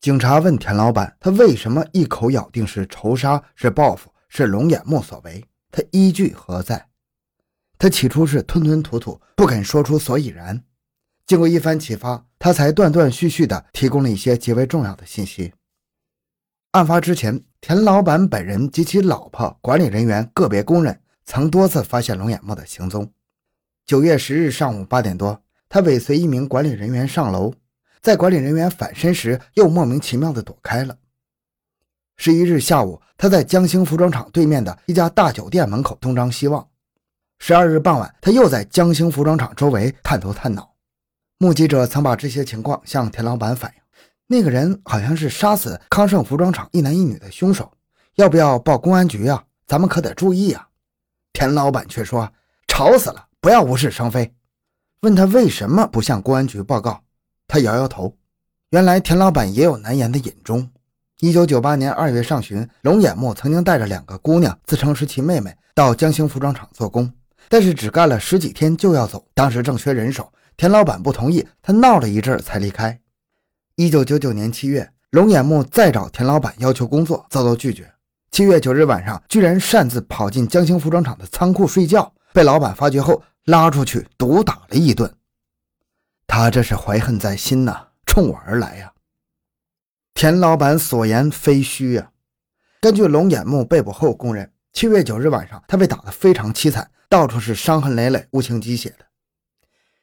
警察问田老板，他为什么一口咬定是仇杀、是报复、是龙眼木所为？他依据何在？他起初是吞吞吐吐，不肯说出所以然。经过一番启发，他才断断续续地提供了一些极为重要的信息。案发之前，田老板本人及其老婆、管理人员、个别工人曾多次发现龙眼木的行踪。九月十日上午八点多，他尾随一名管理人员上楼。在管理人员返身时，又莫名其妙地躲开了。十一日下午，他在江兴服装厂对面的一家大酒店门口东张西望。十二日傍晚，他又在江兴服装厂周围探头探脑。目击者曾把这些情况向田老板反映，那个人好像是杀死康盛服装厂一男一女的凶手，要不要报公安局啊？咱们可得注意啊！田老板却说：“吵死了，不要无事生非。”问他为什么不向公安局报告？他摇摇头，原来田老板也有难言的隐衷。一九九八年二月上旬，龙眼木曾经带着两个姑娘，自称是其妹妹，到江兴服装厂做工，但是只干了十几天就要走。当时正缺人手，田老板不同意，他闹了一阵才离开。一九九九年七月，龙眼木再找田老板要求工作，遭到拒绝。七月九日晚上，居然擅自跑进江兴服装厂的仓库睡觉，被老板发觉后拉出去毒打了一顿。他这是怀恨在心呐，冲我而来呀！田老板所言非虚呀。根据龙眼木被捕后供认，七月九日晚上，他被打得非常凄惨，到处是伤痕累累、无情鸡血的。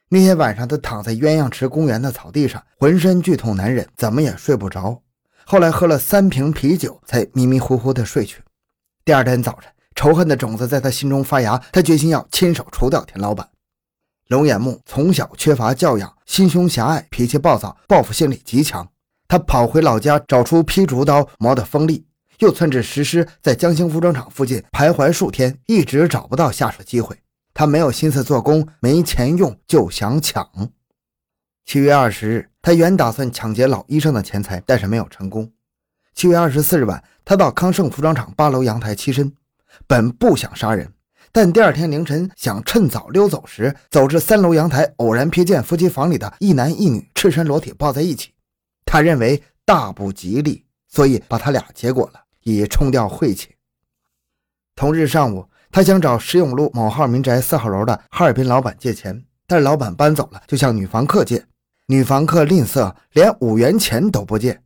那天晚上，他躺在鸳鸯池公园的草地上，浑身剧痛难忍，怎么也睡不着。后来喝了三瓶啤酒，才迷迷糊糊的睡去。第二天早晨，仇恨的种子在他心中发芽，他决心要亲手除掉田老板。龙眼木从小缺乏教养，心胸狭隘，脾气暴躁，报复心理极强。他跑回老家，找出劈竹刀磨得锋利，又窜至石狮，在江兴服装厂附近徘徊数天，一直找不到下手机会。他没有心思做工，没钱用，就想抢。七月二十日，他原打算抢劫老医生的钱财，但是没有成功。七月二十四日晚，他到康盛服装厂八楼阳台栖身，本不想杀人。但第二天凌晨想趁早溜走时，走至三楼阳台，偶然瞥见夫妻房里的一男一女赤身裸体抱在一起。他认为大不吉利，所以把他俩结果了，以冲掉晦气。同日上午，他想找石永路某号民宅四号楼的哈尔滨老板借钱，但老板搬走了，就向女房客借。女房客吝啬，连五元钱都不借。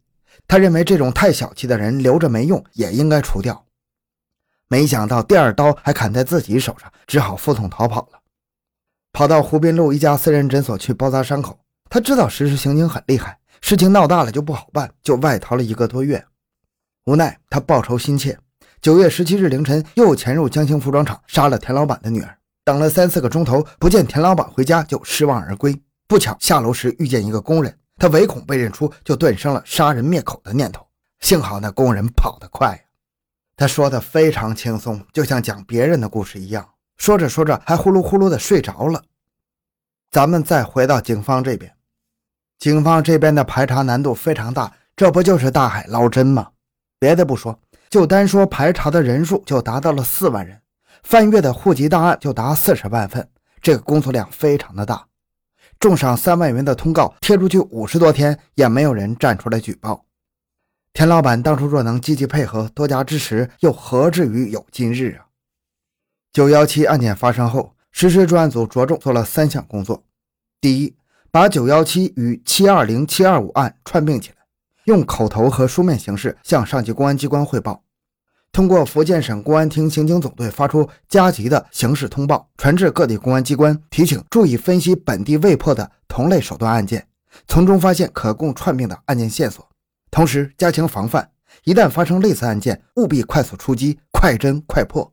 他认为这种太小气的人留着没用，也应该除掉。没想到第二刀还砍在自己手上，只好负痛逃跑了，跑到湖滨路一家私人诊所去包扎伤口。他知道实施刑警很厉害，事情闹大了就不好办，就外逃了一个多月。无奈他报仇心切，九月十七日凌晨又潜入江兴服装厂，杀了田老板的女儿。等了三四个钟头，不见田老板回家，就失望而归。不巧下楼时遇见一个工人，他唯恐被认出，就顿生了杀人灭口的念头。幸好那工人跑得快呀。他说的非常轻松，就像讲别人的故事一样。说着说着，还呼噜呼噜的睡着了。咱们再回到警方这边，警方这边的排查难度非常大，这不就是大海捞针吗？别的不说，就单说排查的人数就达到了四万人，翻阅的户籍档案就达四十万份，这个工作量非常的大。重赏三万元的通告贴出去五十多天，也没有人站出来举报。田老板当初若能积极配合、多加支持，又何至于有今日啊？九幺七案件发生后，实施专案组着重做了三项工作：第一，把九幺七与七二零、七二五案串并起来，用口头和书面形式向上级公安机关汇报；通过福建省公安厅刑警总队发出加急的刑事通报，传至各地公安机关，提醒注意分析本地未破的同类手段案件，从中发现可供串并的案件线索。同时加强防范，一旦发生类似案件，务必快速出击，快侦快破。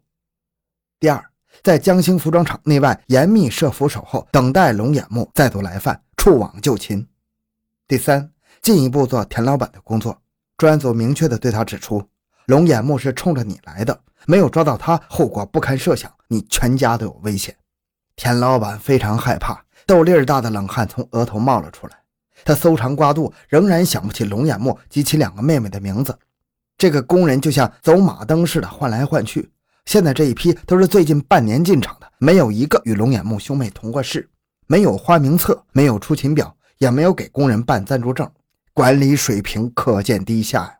第二，在江兴服装厂内外严密设伏守候，等待龙眼木再度来犯，触网就擒。第三，进一步做田老板的工作。专案组明确地对他指出，龙眼木是冲着你来的，没有抓到他，后果不堪设想，你全家都有危险。田老板非常害怕，豆粒儿大的冷汗从额头冒了出来。他搜肠刮肚，仍然想不起龙眼木及其两个妹妹的名字。这个工人就像走马灯似的换来换去。现在这一批都是最近半年进厂的，没有一个与龙眼木兄妹同过事，没有花名册，没有出勤表，也没有给工人办暂住证。管理水平可见低下呀。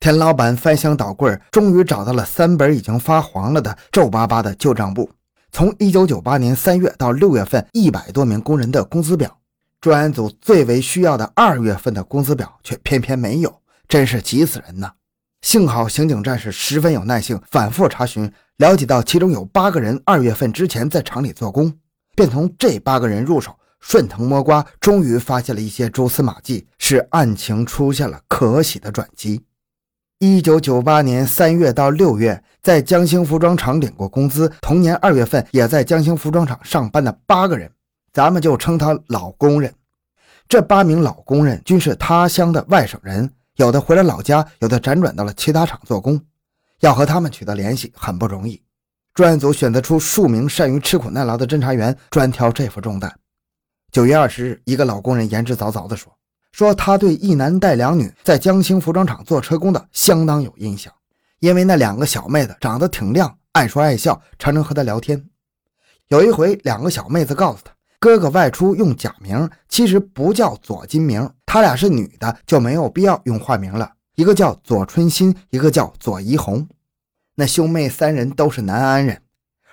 田老板翻箱倒柜，终于找到了三本已经发黄了的皱巴巴的旧账簿。从一九九八年三月到六月份，一百多名工人的工资表。专案组最为需要的二月份的工资表却偏偏没有，真是急死人呐！幸好刑警战士十分有耐性，反复查询，了解到其中有八个人二月份之前在厂里做工，便从这八个人入手，顺藤摸瓜，终于发现了一些蛛丝马迹，使案情出现了可喜的转机。一九九八年三月到六月，在江兴服装厂领过工资，同年二月份也在江兴服装厂上班的八个人。咱们就称他老工人。这八名老工人均是他乡的外省人，有的回了老家，有的辗转到了其他厂做工。要和他们取得联系很不容易。专案组选择出数名善于吃苦耐劳的侦查员，专挑这副重担。九月二十日，一个老工人言之凿凿地说：“说他对一男带两女在江兴服装厂做车工的相当有印象，因为那两个小妹子长得挺亮，爱说爱笑，常常和他聊天。有一回，两个小妹子告诉他。”哥哥外出用假名，其实不叫左金明。他俩是女的，就没有必要用化名了。一个叫左春心，一个叫左怡红。那兄妹三人都是南安人。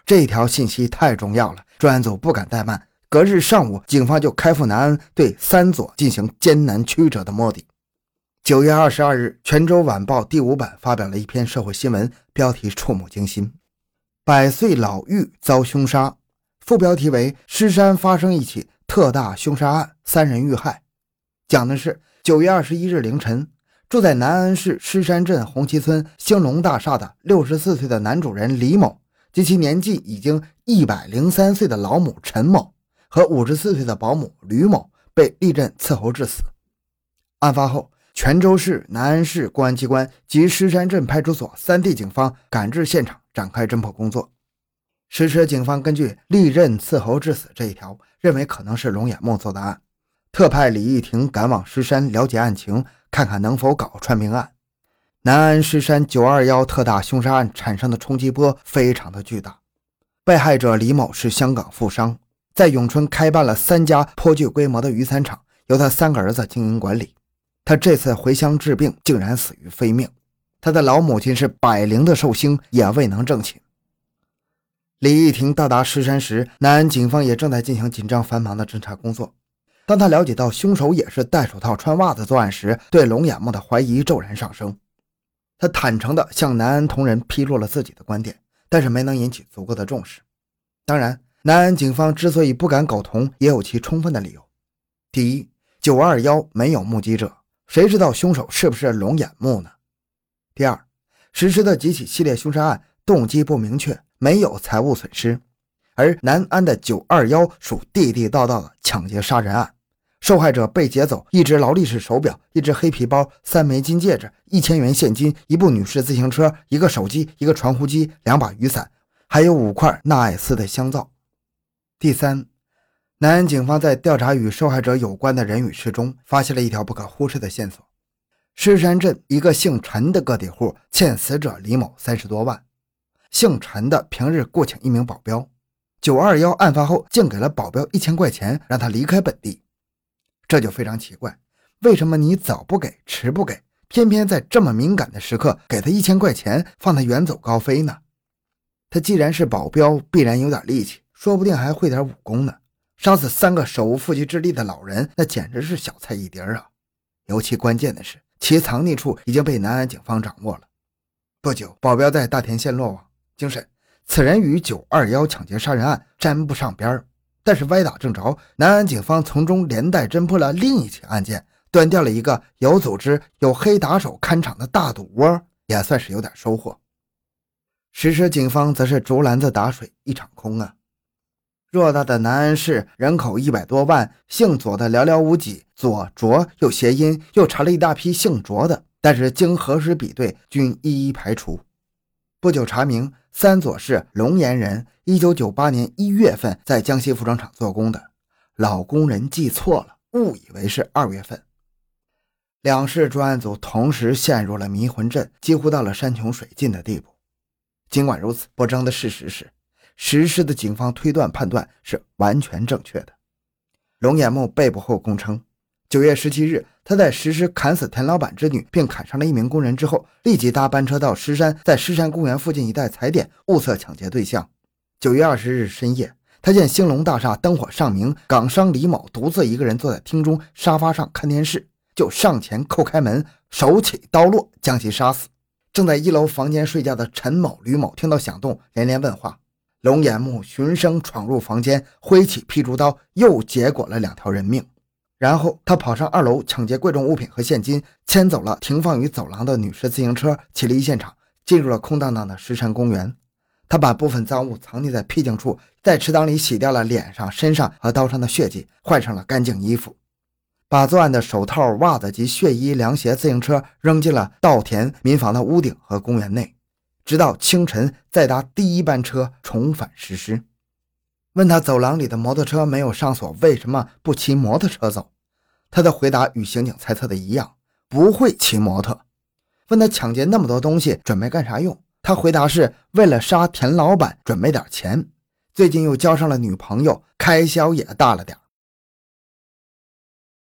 这条信息太重要了，专案组不敢怠慢。隔日上午，警方就开赴南安，对三左进行艰难曲折的摸底。九月二十二日，《泉州晚报》第五版发表了一篇社会新闻，标题触目惊心：百岁老妪遭凶杀。副标题为“狮山发生一起特大凶杀案，三人遇害”，讲的是九月二十一日凌晨，住在南安市狮山镇红旗村兴隆大厦的六十四岁的男主人李某及其年纪已经一百零三岁的老母陈某和五十四岁的保姆吕某被利刃伺候致死。案发后，泉州市、南安市公安机关及狮山镇派出所三地警方赶至现场，展开侦破工作。实施警方根据利刃刺喉致死这一条，认为可能是龙眼木做的案，特派李玉婷赶往狮山了解案情，看看能否搞串命案。南安狮山九二幺特大凶杀案产生的冲击波非常的巨大。被害者李某是香港富商，在永春开办了三家颇具规模的雨伞厂，由他三个儿子经营管理。他这次回乡治病，竟然死于非命。他的老母亲是百灵的寿星，也未能正寝。李玉婷到达石山时，南安警方也正在进行紧张繁忙的侦查工作。当他了解到凶手也是戴手套、穿袜子作案时，对龙眼木的怀疑骤然上升。他坦诚地向南安同仁披露了自己的观点，但是没能引起足够的重视。当然，南安警方之所以不敢苟同，也有其充分的理由：第一，九二幺没有目击者，谁知道凶手是不是龙眼木呢？第二，实施的几起系列凶杀案动机不明确。没有财物损失，而南安的九二幺属地地道道的抢劫杀人案，受害者被劫走一只劳力士手表、一只黑皮包、三枚金戒指、一千元现金、一部女士自行车、一个手机、一个传呼机、两把雨伞，还有五块纳爱斯的香皂。第三，南安警方在调查与受害者有关的人与事中，发现了一条不可忽视的线索：狮山镇一个姓陈的个体户欠死者李某三十多万。姓陈的平日雇请一名保镖，九二幺案发后竟给了保镖一千块钱，让他离开本地，这就非常奇怪。为什么你早不给，迟不给，偏偏在这么敏感的时刻给他一千块钱，放他远走高飞呢？他既然是保镖，必然有点力气，说不定还会点武功呢。杀死三个手无缚鸡之力的老人，那简直是小菜一碟啊！尤其关键的是，其藏匿处已经被南安警方掌握了。不久，保镖在大田县落网。精神，此人与九二幺抢劫杀人案沾不上边儿，但是歪打正着，南安警方从中连带侦破了另一起案件，断掉了一个有组织、有黑打手看场的大赌窝，也算是有点收获。实施警方则是竹篮子打水一场空啊！偌大的南安市人口一百多万，姓左的寥寥无几，左卓又谐音，又查了一大批姓卓的，但是经核实比对，均一一排除。不久查明。三左是龙岩人，一九九八年一月份在江西服装厂做工的。老工人记错了，误以为是二月份。两市专案组同时陷入了迷魂阵，几乎到了山穷水尽的地步。尽管如此，不争的事实是，实施的警方推断判断是完全正确的。龙眼木被捕后供称，九月十七日，他在实施砍死田老板之女并砍伤了一名工人之后，立即搭班车到狮山，在狮山公园附近一带踩点，物色抢劫对象。九月二十日深夜，他见兴隆大厦灯火尚明，港商李某独自一个人坐在厅中沙发上看电视，就上前叩开门，手起刀落，将其杀死。正在一楼房间睡觉的陈某、吕某听到响动，连连问话。龙眼木循声闯入房间，挥起劈竹刀，又结果了两条人命。然后他跑上二楼抢劫贵重物品和现金，牵走了停放于走廊的女士自行车，起离现场，进入了空荡荡的石山公园。他把部分赃物藏匿在僻静处，在池塘里洗掉了脸上、身上和刀上的血迹，换上了干净衣服，把作案的手套、袜子及血衣、凉鞋、自行车扔进了稻田民房的屋顶和公园内，直到清晨再搭第一班车重返石狮。问他走廊里的摩托车没有上锁，为什么不骑摩托车走？他的回答与刑警猜测的一样，不会骑摩托。问他抢劫那么多东西准备干啥用？他回答是为了杀田老板准备点钱，最近又交上了女朋友，开销也大了点